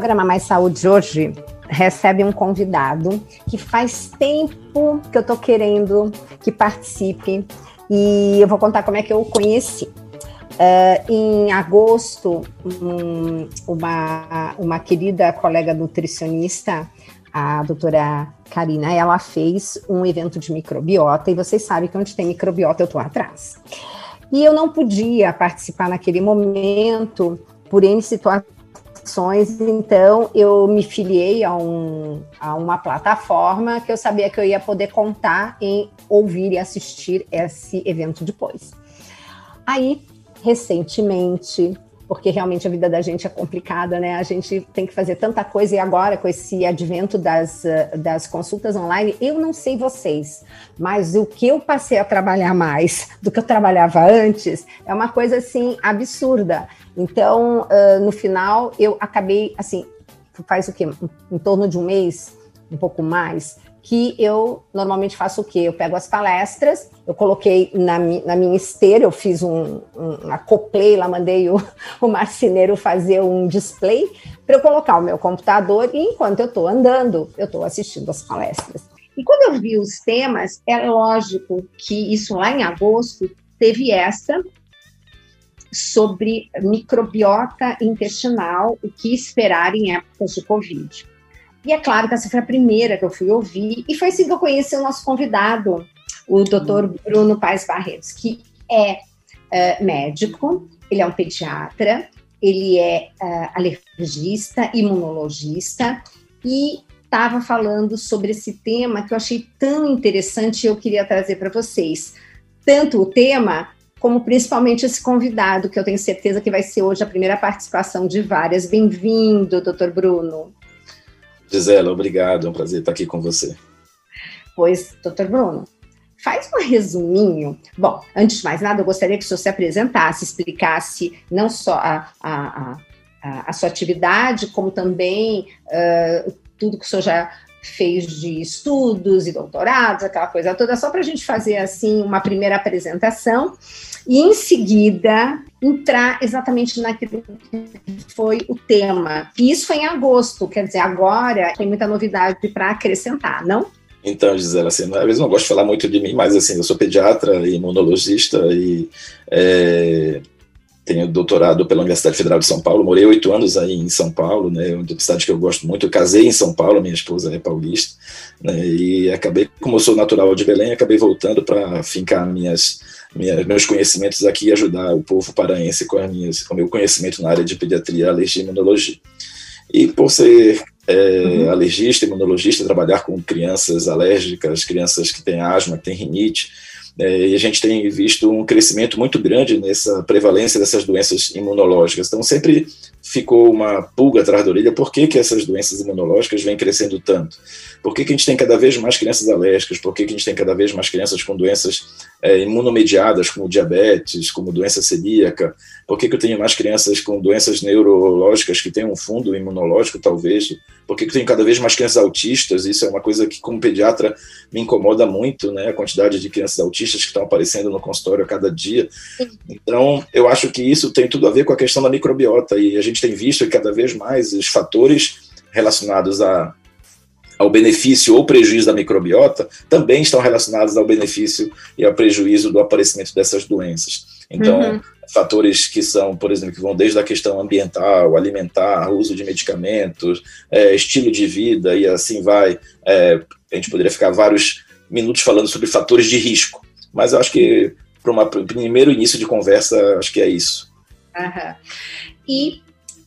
programa Mais Saúde hoje recebe um convidado que faz tempo que eu tô querendo que participe e eu vou contar como é que eu o conheci. Uh, em agosto, um, uma, uma querida colega nutricionista, a doutora Karina, ela fez um evento de microbiota e vocês sabem que onde tem microbiota eu tô atrás. E eu não podia participar naquele momento por N situações então eu me filiei a, um, a uma plataforma que eu sabia que eu ia poder contar em ouvir e assistir esse evento depois. Aí, recentemente, porque realmente a vida da gente é complicada, né? A gente tem que fazer tanta coisa e agora com esse advento das, eh, das consultas online, eu não sei vocês, mas o que eu passei a trabalhar mais do que eu trabalhava antes é uma coisa assim absurda. Então, uh, no final, eu acabei assim, faz o quê? Em torno de um mês, um pouco mais, que eu normalmente faço o quê? Eu pego as palestras, eu coloquei na, na minha esteira, eu fiz um, um acoplei lá, mandei o, o marceneiro fazer um display para eu colocar o meu computador e enquanto eu estou andando, eu estou assistindo as palestras. E quando eu vi os temas, é lógico que isso lá em agosto teve essa sobre microbiota intestinal, o que esperar em épocas de Covid. E é claro que essa foi a primeira que eu fui ouvir, e foi assim que eu conheci o nosso convidado, o doutor Bruno Paes Barretos, que é uh, médico, ele é um pediatra, ele é uh, alergista, imunologista, e estava falando sobre esse tema que eu achei tão interessante e eu queria trazer para vocês. Tanto o tema, como principalmente esse convidado, que eu tenho certeza que vai ser hoje a primeira participação de várias. Bem-vindo, doutor Bruno. Gisela, obrigado, é um prazer estar aqui com você. Pois, doutor Bruno, faz um resuminho. Bom, antes de mais nada, eu gostaria que o senhor se apresentasse, explicasse não só a, a, a, a sua atividade, como também uh, tudo que o senhor já fez de estudos e doutorados, aquela coisa toda, só para a gente fazer assim uma primeira apresentação e em seguida entrar exatamente naquilo que foi o tema. E isso foi em agosto, quer dizer, agora tem muita novidade para acrescentar, não? Então, Gisela, assim, às vezes não gosto de falar muito de mim, mas assim, eu sou pediatra e imunologista e é, tenho doutorado pela Universidade Federal de São Paulo, morei oito anos aí em São Paulo, né, uma cidade que eu gosto muito, eu casei em São Paulo, minha esposa é paulista, né, e acabei, como eu sou natural de Belém, acabei voltando para fincar minhas minha, meus conhecimentos aqui e ajudar o povo paraense com, as minhas, com o meu conhecimento na área de pediatria, alergia e imunologia. E por ser é, uhum. alergista, imunologista, trabalhar com crianças alérgicas, crianças que têm asma, que têm rinite, é, e a gente tem visto um crescimento muito grande nessa prevalência dessas doenças imunológicas. Então, sempre ficou uma pulga atrás da orelha, por que, que essas doenças imunológicas vêm crescendo tanto? Por que, que a gente tem cada vez mais crianças alérgicas? Por que, que a gente tem cada vez mais crianças com doenças é, imunomediadas, como diabetes, como doença celíaca? Por que, que eu tenho mais crianças com doenças neurológicas que têm um fundo imunológico, talvez? Por que, que eu tenho cada vez mais crianças autistas? Isso é uma coisa que, como pediatra, me incomoda muito, né? A quantidade de crianças autistas que estão aparecendo no consultório a cada dia. Então, eu acho que isso tem tudo a ver com a questão da microbiota e a gente tem visto que cada vez mais os fatores relacionados a ao benefício ou prejuízo da microbiota, também estão relacionados ao benefício e ao prejuízo do aparecimento dessas doenças. Então, uhum. fatores que são, por exemplo, que vão desde a questão ambiental, alimentar, uso de medicamentos, é, estilo de vida e assim vai. É, a gente poderia ficar vários minutos falando sobre fatores de risco, mas eu acho que para um primeiro início de conversa, acho que é isso. Uhum. E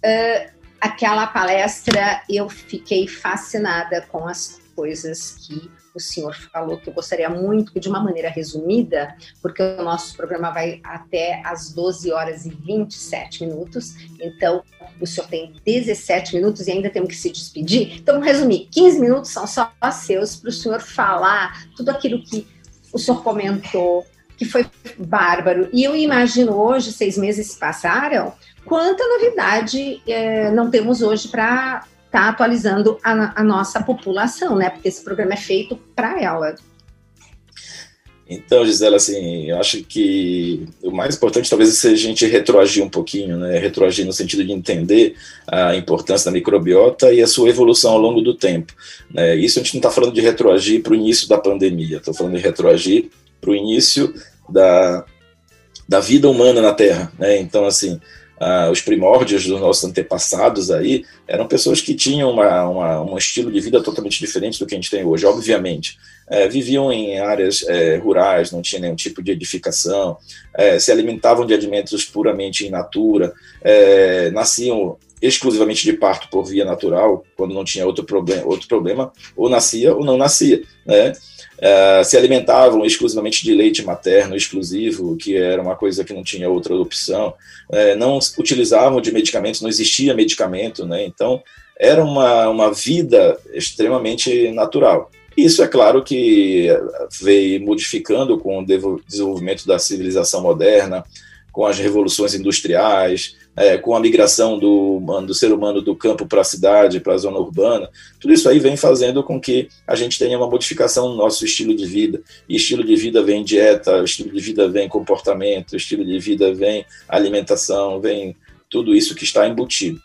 uh, aquela palestra eu fiquei fascinada com as coisas que o senhor falou, que eu gostaria muito, de uma maneira resumida, porque o nosso programa vai até às 12 horas e 27 minutos, então o senhor tem 17 minutos e ainda temos que se despedir. Então, resumir: 15 minutos são só seus para o senhor falar tudo aquilo que o senhor comentou, que foi bárbaro. E eu imagino hoje, seis meses se passaram, quanta novidade é, não temos hoje para estar tá atualizando a, a, nossa população, né? Porque esse programa é feito para ela. Então, Gisela, assim, eu acho que o mais importante talvez seja a gente retroagir um pouquinho, né? Retroagir no sentido de entender a importância da microbiota e a sua evolução ao longo do tempo. Né? Isso a gente não está falando de retroagir para o início da pandemia, estou falando de retroagir para o início da, da vida humana na Terra, né? Então, assim, ah, os primórdios dos nossos antepassados aí eram pessoas que tinham uma, uma, um estilo de vida totalmente diferente do que a gente tem hoje, obviamente. É, viviam em áreas é, rurais, não tinha nenhum tipo de edificação, é, se alimentavam de alimentos puramente in natura, é, nasciam exclusivamente de parto por via natural, quando não tinha outro problema, outro problema ou nascia ou não nascia, né? Uh, se alimentavam exclusivamente de leite materno exclusivo, que era uma coisa que não tinha outra opção, uh, não utilizavam de medicamentos, não existia medicamento, né? Então, era uma, uma vida extremamente natural. Isso é claro que veio modificando com o desenvolvimento da civilização moderna, com as revoluções industriais, é, com a migração do, do ser humano do campo para a cidade, para a zona urbana, tudo isso aí vem fazendo com que a gente tenha uma modificação no nosso estilo de vida. E estilo de vida vem dieta, estilo de vida vem comportamento, estilo de vida vem alimentação, vem tudo isso que está embutido.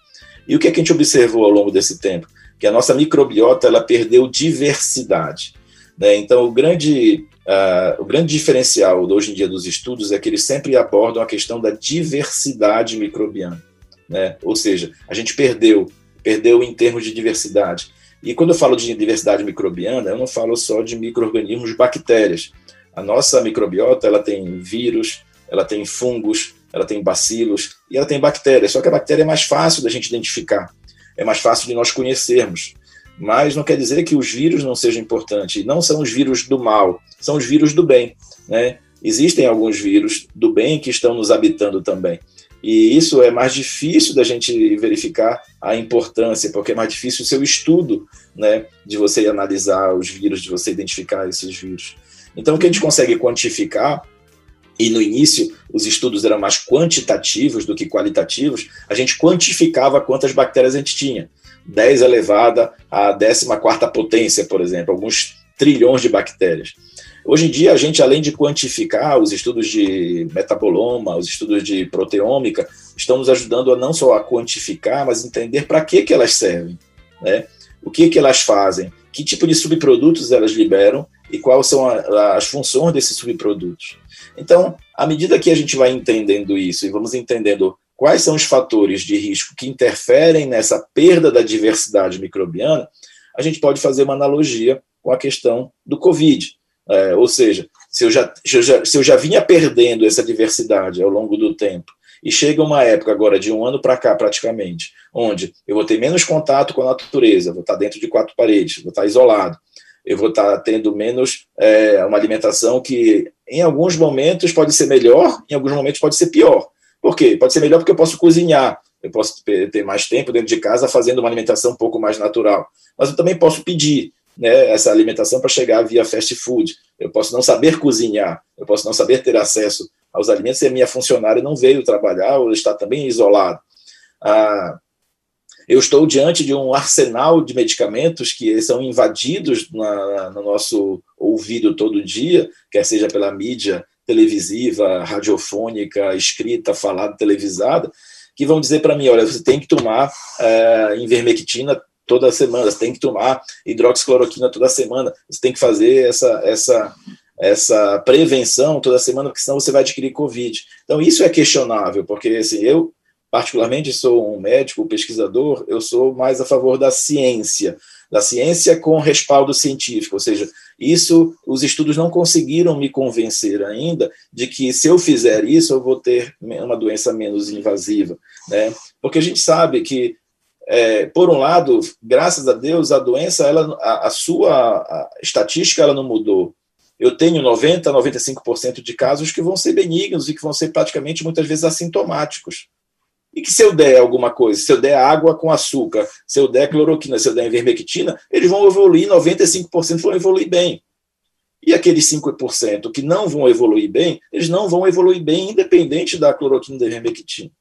E o que, é que a gente observou ao longo desse tempo? Que a nossa microbiota ela perdeu diversidade. Né? Então, o grande Uh, o grande diferencial hoje em dia dos estudos é que eles sempre abordam a questão da diversidade microbiana, né? Ou seja, a gente perdeu, perdeu em termos de diversidade. E quando eu falo de diversidade microbiana, eu não falo só de microorganismos, bactérias. A nossa microbiota, ela tem vírus, ela tem fungos, ela tem bacilos e ela tem bactérias. Só que a bactéria é mais fácil da gente identificar, é mais fácil de nós conhecermos mas não quer dizer que os vírus não sejam importantes. Não são os vírus do mal, são os vírus do bem. Né? Existem alguns vírus do bem que estão nos habitando também. E isso é mais difícil da gente verificar a importância, porque é mais difícil o seu estudo né, de você analisar os vírus, de você identificar esses vírus. Então, o que a gente consegue quantificar, e no início os estudos eram mais quantitativos do que qualitativos, a gente quantificava quantas bactérias a gente tinha. 10 elevada à 14 potência, por exemplo, alguns trilhões de bactérias. Hoje em dia, a gente, além de quantificar os estudos de metaboloma, os estudos de proteômica, estão nos ajudando a não só a quantificar, mas entender para que, que elas servem, né? o que, que elas fazem, que tipo de subprodutos elas liberam e quais são a, as funções desses subprodutos. Então, à medida que a gente vai entendendo isso e vamos entendendo quais são os fatores de risco que interferem nessa perda da diversidade microbiana, a gente pode fazer uma analogia com a questão do Covid. É, ou seja, se eu, já, se, eu já, se eu já vinha perdendo essa diversidade ao longo do tempo, e chega uma época agora, de um ano para cá praticamente, onde eu vou ter menos contato com a natureza, vou estar dentro de quatro paredes, vou estar isolado, eu vou estar tendo menos é, uma alimentação que, em alguns momentos, pode ser melhor, em alguns momentos, pode ser pior. Por quê? Pode ser melhor porque eu posso cozinhar, eu posso ter mais tempo dentro de casa fazendo uma alimentação um pouco mais natural. Mas eu também posso pedir né, essa alimentação para chegar via fast food. Eu posso não saber cozinhar, eu posso não saber ter acesso aos alimentos e a minha funcionária não veio trabalhar ou está também isolado. Ah, eu estou diante de um arsenal de medicamentos que são invadidos na, no nosso ouvido todo dia, quer seja pela mídia televisiva, radiofônica, escrita, falada, televisada, que vão dizer para mim, olha, você tem que tomar é, invermectina toda semana, você tem que tomar hidroxicloroquina toda semana, você tem que fazer essa, essa, essa prevenção toda semana, porque senão você vai adquirir Covid. Então, isso é questionável, porque assim, eu, particularmente, sou um médico, pesquisador, eu sou mais a favor da ciência, da ciência com respaldo científico, ou seja, isso os estudos não conseguiram me convencer ainda de que se eu fizer isso eu vou ter uma doença menos invasiva, né? Porque a gente sabe que é, por um lado, graças a Deus, a doença, ela, a, a sua a estatística, ela não mudou. Eu tenho 90, 95% de casos que vão ser benignos e que vão ser praticamente muitas vezes assintomáticos. E que se eu der alguma coisa, se eu der água com açúcar, se eu der cloroquina, se eu der ivermectina, eles vão evoluir, 95% vão evoluir bem. E aqueles 5% que não vão evoluir bem, eles não vão evoluir bem independente da cloroquina e da ivermectina.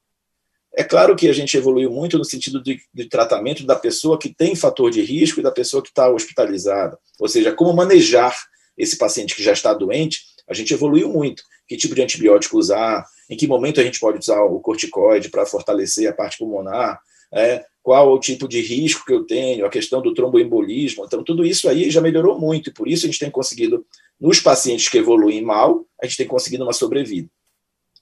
É claro que a gente evoluiu muito no sentido de, de, tratamento da pessoa que tem fator de risco e da pessoa que está hospitalizada. Ou seja, como manejar esse paciente que já está doente A gente evoluiu muito. Que tipo de antibiótico usar, em que momento a gente pode usar o corticoide para fortalecer a parte pulmonar, é, qual o tipo de risco que eu tenho, a questão do tromboembolismo. Então, tudo isso aí já melhorou muito, e por isso a gente tem conseguido, nos pacientes que evoluem mal, a gente tem conseguido uma sobrevida.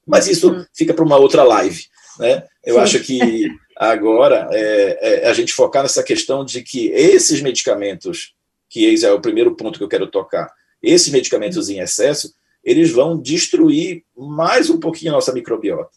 Mas isso uhum. fica para uma outra live. Né? Eu Sim. acho que agora é, é, a gente focar nessa questão de que esses medicamentos, que esse é o primeiro ponto que eu quero tocar, esses medicamentos em excesso, eles vão destruir mais um pouquinho a nossa microbiota.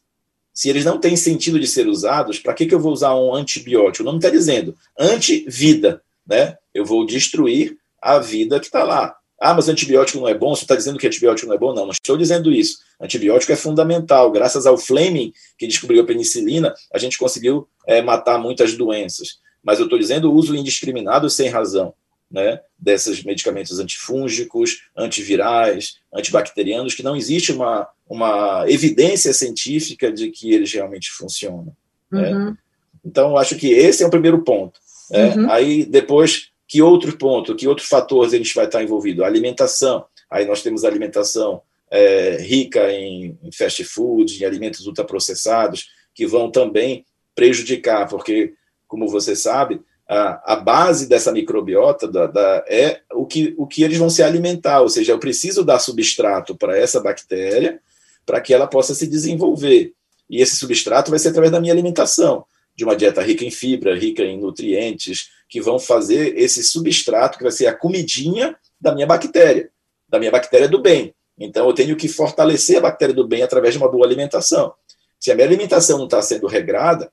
Se eles não têm sentido de ser usados, para que, que eu vou usar um antibiótico? O nome está dizendo anti-vida. Né? Eu vou destruir a vida que está lá. Ah, mas antibiótico não é bom? Você está dizendo que antibiótico não é bom? Não, não estou dizendo isso. Antibiótico é fundamental. Graças ao Fleming, que descobriu a penicilina, a gente conseguiu é, matar muitas doenças. Mas eu estou dizendo uso indiscriminado sem razão né, desses medicamentos antifúngicos, antivirais, antibacterianos, que não existe uma, uma evidência científica de que eles realmente funcionam. Né? Uhum. Né? Então, acho que esse é o primeiro ponto. Né? Uhum. Aí, depois, que outro ponto, que outros fatores a gente vai estar envolvido? A alimentação. Aí nós temos a alimentação é, rica em, em fast food, em alimentos ultraprocessados, que vão também prejudicar, porque, como você sabe, a, a base dessa microbiota da, da, é o que, o que eles vão se alimentar, ou seja, eu preciso dar substrato para essa bactéria para que ela possa se desenvolver. E esse substrato vai ser através da minha alimentação de uma dieta rica em fibra, rica em nutrientes, que vão fazer esse substrato, que vai ser a comidinha da minha bactéria, da minha bactéria do bem. Então, eu tenho que fortalecer a bactéria do bem através de uma boa alimentação. Se a minha alimentação não está sendo regrada,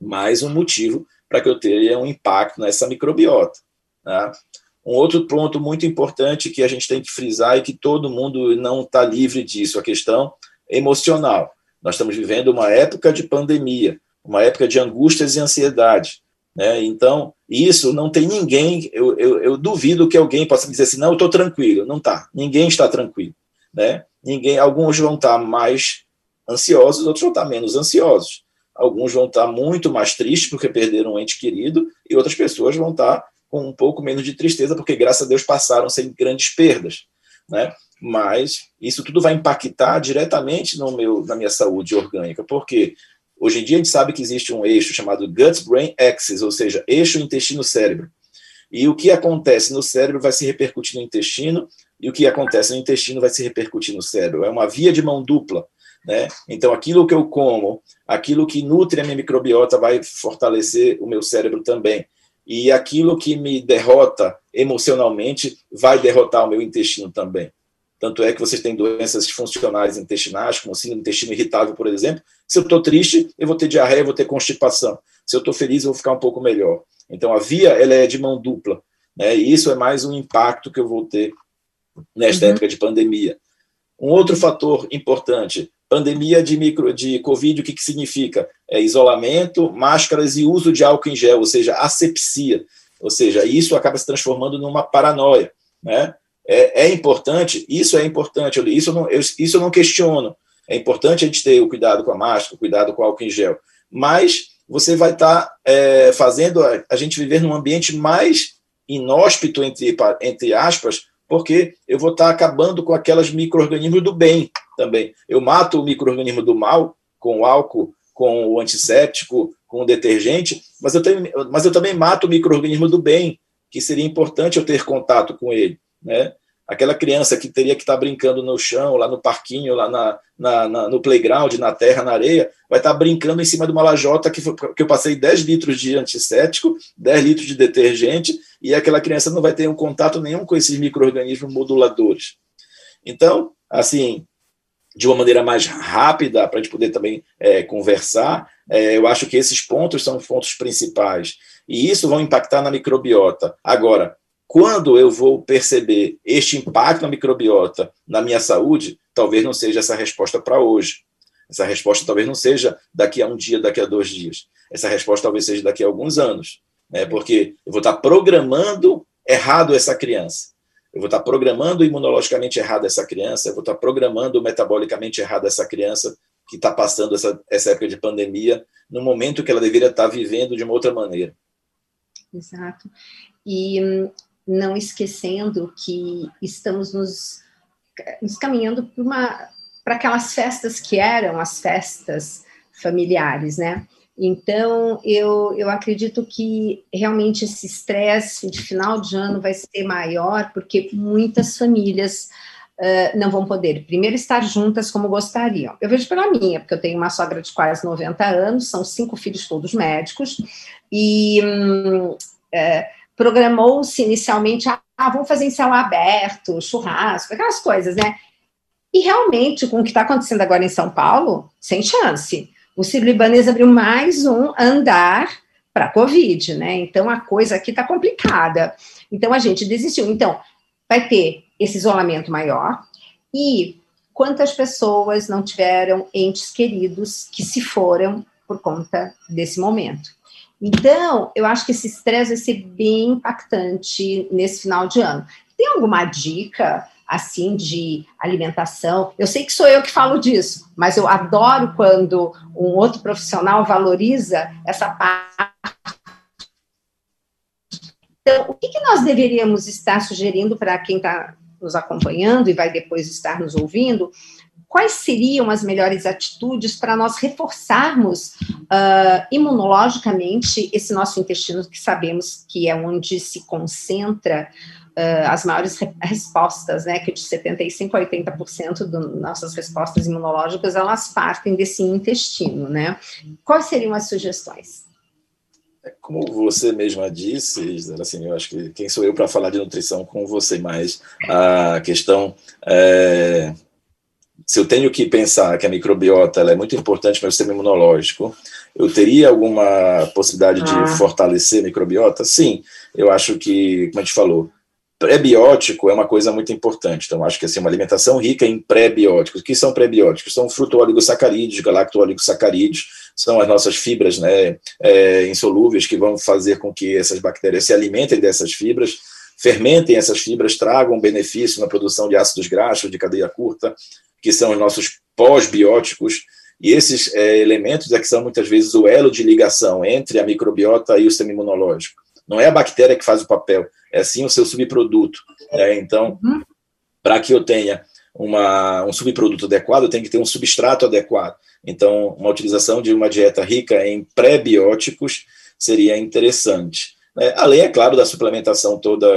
mais um motivo para que eu tenha um impacto nessa microbiota. Tá? Um outro ponto muito importante que a gente tem que frisar e que todo mundo não está livre disso, a questão emocional. Nós estamos vivendo uma época de pandemia uma época de angústias e ansiedade. Né? Então, isso não tem ninguém, eu, eu, eu duvido que alguém possa dizer assim, não, eu estou tranquilo. Não está, ninguém está tranquilo. Né? Ninguém, alguns vão estar mais ansiosos, outros vão estar menos ansiosos. Alguns vão estar muito mais tristes porque perderam um ente querido, e outras pessoas vão estar com um pouco menos de tristeza porque, graças a Deus, passaram sem grandes perdas. Né? Mas isso tudo vai impactar diretamente no meu, na minha saúde orgânica, porque Hoje em dia a gente sabe que existe um eixo chamado gut-brain axis, ou seja, eixo intestino-cérebro. E o que acontece no cérebro vai se repercutir no intestino, e o que acontece no intestino vai se repercutir no cérebro. É uma via de mão dupla. Né? Então, aquilo que eu como, aquilo que nutre a minha microbiota vai fortalecer o meu cérebro também. E aquilo que me derrota emocionalmente vai derrotar o meu intestino também. Tanto é que vocês têm doenças funcionais intestinais, como síndrome intestino irritável, por exemplo. Se eu estou triste, eu vou ter diarreia, eu vou ter constipação. Se eu estou feliz, eu vou ficar um pouco melhor. Então, a via ela é de mão dupla. Né? E isso é mais um impacto que eu vou ter nesta uhum. época de pandemia. Um outro fator importante, pandemia de micro de Covid, o que, que significa? É isolamento, máscaras e uso de álcool em gel, ou seja, asepsia. Ou seja, isso acaba se transformando numa paranoia. Né? é, é importante, isso é importante, isso eu, não, eu, isso eu não questiono. É importante a gente ter o cuidado com a máscara, o cuidado com o álcool em gel. Mas você vai estar tá, é, fazendo a, a, gente viver num ambiente mais inóspito, entre, entre aspas, porque eu vou estar acabando com aquelas micro-organismos do bem também. Eu mato o micro-organismo do mal com o álcool, com o antisséptico, com o detergente, mas eu, tenho, mas eu também mato o micro-organismo do bem, que seria importante eu ter contato com ele né? Aquela criança que teria que estar tá brincando no chão, lá no parquinho, lá na, na, na, no playground, na terra, na areia, vai estar tá brincando em cima de uma lajota que, que eu passei 10 litros de antisséptico, 10 litros de detergente, e aquela criança não vai ter um contato nenhum com esses micro-organismos moduladores. Então, assim, de uma maneira mais rápida, para a gente poder também é, conversar, é, eu acho que esses pontos são pontos principais. E isso vão impactar na microbiota. Agora, quando eu vou perceber este impacto na microbiota na minha saúde, talvez não seja essa resposta para hoje. Essa resposta talvez não seja daqui a um dia, daqui a dois dias. Essa resposta talvez seja daqui a alguns anos. Né? Porque eu vou estar programando errado essa criança. Eu vou estar programando imunologicamente errado essa criança, eu vou estar programando metabolicamente errado essa criança que está passando essa, essa época de pandemia, no momento que ela deveria estar vivendo de uma outra maneira. Exato. E hum, não esquecendo que estamos nos nos caminhando para aquelas festas que eram as festas familiares, né? Então, eu, eu acredito que realmente esse estresse de final de ano vai ser maior, porque muitas famílias uh, não vão poder, primeiro, estar juntas como gostariam. Eu vejo pela minha, porque eu tenho uma sogra de quase 90 anos, são cinco filhos todos médicos, e hum, programou-se inicialmente, ah, vamos fazer em céu aberto, churrasco, aquelas coisas, né? E realmente, com o que está acontecendo agora em São Paulo, sem chance o Sírio-Libanês abriu mais um andar para a Covid, né? Então a coisa aqui está complicada. Então a gente desistiu. Então, vai ter esse isolamento maior e quantas pessoas não tiveram entes queridos que se foram por conta desse momento. Então, eu acho que esse estresse vai ser bem impactante nesse final de ano. Tem alguma dica assim de alimentação. Eu sei que sou eu que falo disso, mas eu adoro quando um outro profissional valoriza essa parte. Então, o que, que nós deveríamos estar sugerindo para quem está nos acompanhando e vai depois estar nos ouvindo? Quais seriam as melhores atitudes para nós reforçarmos uh, imunologicamente esse nosso intestino, que sabemos que é onde se concentra uh, as maiores re respostas, né, que de 75% a 80% das nossas respostas imunológicas, elas partem desse intestino, né? Quais seriam as sugestões? É, como você mesma disse, assim, eu acho que quem sou eu para falar de nutrição com você, mas a questão é, se eu tenho que pensar que a microbiota é muito importante para o sistema imunológico, eu teria alguma possibilidade ah. de fortalecer a microbiota? Sim, eu acho que, como a gente falou, Pré-biótico é uma coisa muito importante. Então, acho que assim, uma alimentação rica em pré-bióticos. O que são pré-bióticos? São fruto-oligosacarídeos, galacto-oligosacarídeos, são as nossas fibras né, é, insolúveis que vão fazer com que essas bactérias se alimentem dessas fibras, fermentem essas fibras, tragam benefício na produção de ácidos graxos de cadeia curta, que são os nossos pós-bióticos. E esses é, elementos é que são muitas vezes o elo de ligação entre a microbiota e o sistema imunológico. Não é a bactéria que faz o papel, é sim o seu subproduto. Né? Então, uhum. para que eu tenha uma, um subproduto adequado, eu tenho que ter um substrato adequado. Então, uma utilização de uma dieta rica em pré-bióticos seria interessante. Né? Além, é claro, da suplementação toda,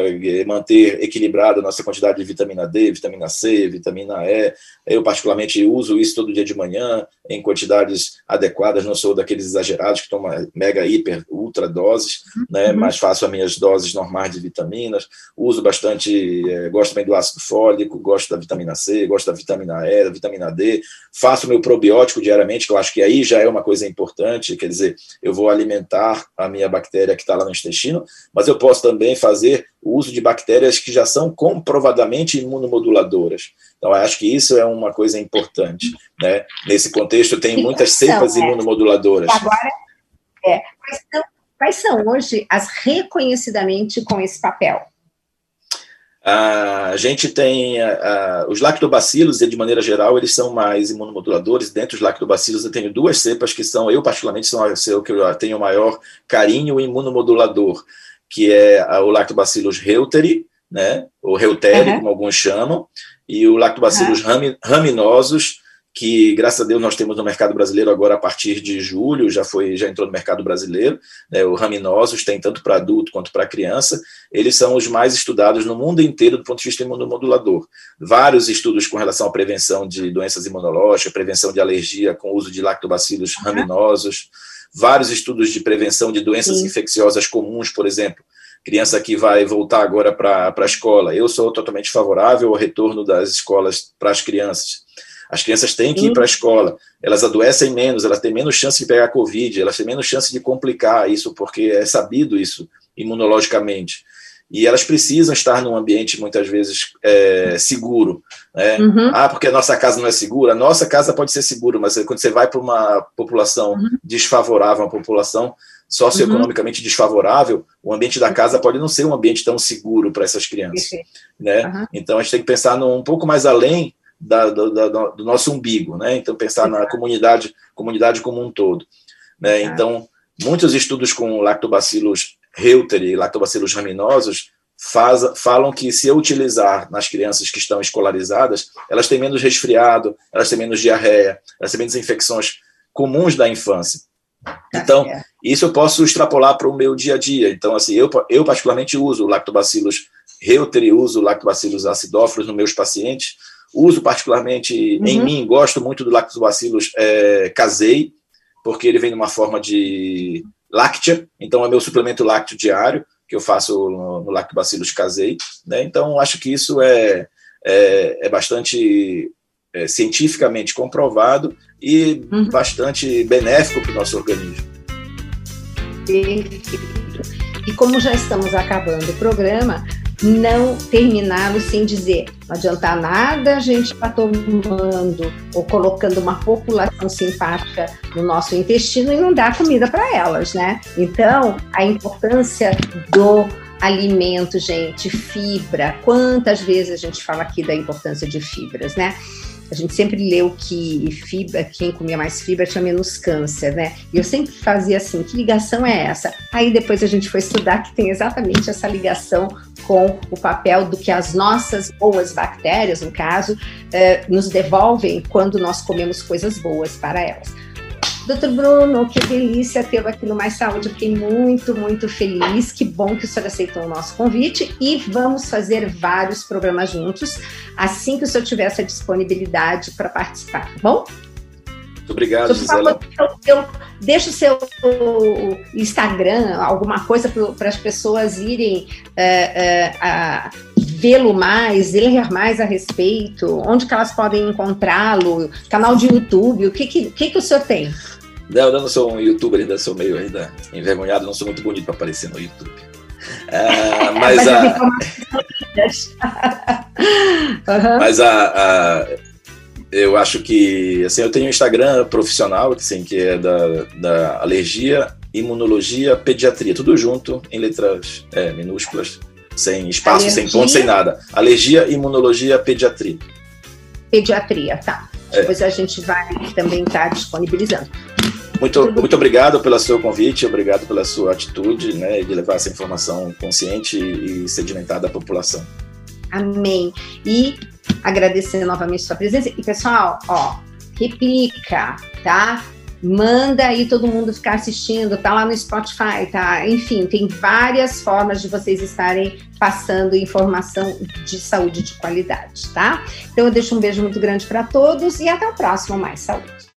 manter equilibrada a nossa quantidade de vitamina D, vitamina C, vitamina E. Eu, particularmente, uso isso todo dia de manhã, em quantidades adequadas, não sou daqueles exagerados que tomam mega, hiper, ultra doses, né? Uhum. mas faço as minhas doses normais de vitaminas. Uso bastante, é, gosto também do ácido fólico, gosto da vitamina C, gosto da vitamina E, da vitamina D. Faço meu probiótico diariamente, que eu acho que aí já é uma coisa importante, quer dizer, eu vou alimentar a minha bactéria que está lá no intestino intestino, mas eu posso também fazer o uso de bactérias que já são comprovadamente imunomoduladoras. Então, acho que isso é uma coisa importante. Né? Nesse contexto, tem muitas cepas é. imunomoduladoras. Agora, é, quais, são, quais são hoje as reconhecidamente com esse papel? A gente tem os lactobacilos, de maneira geral, eles são mais imunomoduladores. Dentro dos lactobacilos, eu tenho duas cepas que são, eu particularmente, são o que eu tenho maior carinho imunomodulador, que é o lactobacillus reuteri, né, ou reuteri, uhum. como alguns chamam, e o lactobacillus uhum. raminosos, que graças a Deus nós temos no mercado brasileiro agora a partir de julho, já foi, já entrou no mercado brasileiro, né, o raminosos tem tanto para adulto quanto para criança, eles são os mais estudados no mundo inteiro do ponto de vista imunomodulador. Vários estudos com relação à prevenção de doenças imunológicas, prevenção de alergia com o uso de lactobacilos uhum. raminosos, vários estudos de prevenção de doenças Sim. infecciosas comuns, por exemplo, criança que vai voltar agora para a escola. Eu sou totalmente favorável ao retorno das escolas para as crianças as crianças têm que ir para a escola, elas adoecem menos, elas têm menos chance de pegar Covid, elas têm menos chance de complicar isso, porque é sabido isso imunologicamente. E elas precisam estar num ambiente, muitas vezes, é, seguro. Né? Uhum. Ah, porque a nossa casa não é segura. A nossa casa pode ser segura, mas quando você vai para uma população uhum. desfavorável, uma população socioeconomicamente uhum. desfavorável, o ambiente da casa pode não ser um ambiente tão seguro para essas crianças. Né? Então, a gente tem que pensar num, um pouco mais além da, do, da, do, nosso umbigo, né? Então pensar na comunidade, comunidade como um todo, né? Então muitos estudos com lactobacilos reuteri, lactobacilos raminosos faz, falam que se eu utilizar nas crianças que estão escolarizadas, elas têm menos resfriado, elas têm menos diarreia, elas têm menos infecções comuns da infância. Tá então, isso eu posso extrapolar para o meu dia a dia. Então, assim, eu, eu particularmente uso o lactobacillus reuteri, uso o lactobacillus acidófilos nos meus pacientes, uso particularmente uhum. em mim, gosto muito do lactobacillus é, casei, porque ele vem numa forma de láctea, então é meu suplemento lácteo diário, que eu faço no, no lactobacillus casei, né? Então, acho que isso é, é, é bastante é, cientificamente comprovado e uhum. bastante benéfico para o nosso organismo. E como já estamos acabando o programa, não terminá-lo sem dizer não adianta nada a gente estar tá tomando ou colocando uma população simpática no nosso intestino e não dar comida para elas, né? Então, a importância do alimento, gente, fibra. Quantas vezes a gente fala aqui da importância de fibras, né? A gente sempre leu que fibra, quem comia mais fibra tinha menos câncer, né? E eu sempre fazia assim, que ligação é essa? Aí depois a gente foi estudar que tem exatamente essa ligação com o papel do que as nossas boas bactérias, no caso, eh, nos devolvem quando nós comemos coisas boas para elas. Doutor Bruno, que delícia tê-lo aqui no Mais Saúde. fiquei muito, muito feliz. Que bom que o senhor aceitou o nosso convite e vamos fazer vários programas juntos assim que o senhor tiver essa disponibilidade para participar, tá bom? Muito obrigado, Gisela. Eu, deixo o seu Instagram, alguma coisa para as pessoas irem é, é, vê-lo mais, ler mais a respeito, onde que elas podem encontrá-lo, canal de YouTube, o que, que, que, que o senhor tem? Não, eu não sou um youtuber, ainda sou meio ainda envergonhado, não sou muito bonito para aparecer no YouTube. Ah, mas, a... mas a, a, eu acho que assim, eu tenho um Instagram profissional assim, que é da, da alergia, imunologia, pediatria, tudo junto em letras é, minúsculas, sem espaço, alergia. sem ponto, sem nada. Alergia, imunologia, pediatria. Pediatria, tá. É. Depois a gente vai também estar tá disponibilizando. Muito, muito obrigado pelo seu convite, obrigado pela sua atitude né, de levar essa informação consciente e sedimentada à população. Amém. E agradecer novamente sua presença. E pessoal, ó, replica, tá? Manda aí todo mundo ficar assistindo, tá lá no Spotify, tá? Enfim, tem várias formas de vocês estarem passando informação de saúde de qualidade, tá? Então eu deixo um beijo muito grande para todos e até o próximo Mais Saúde.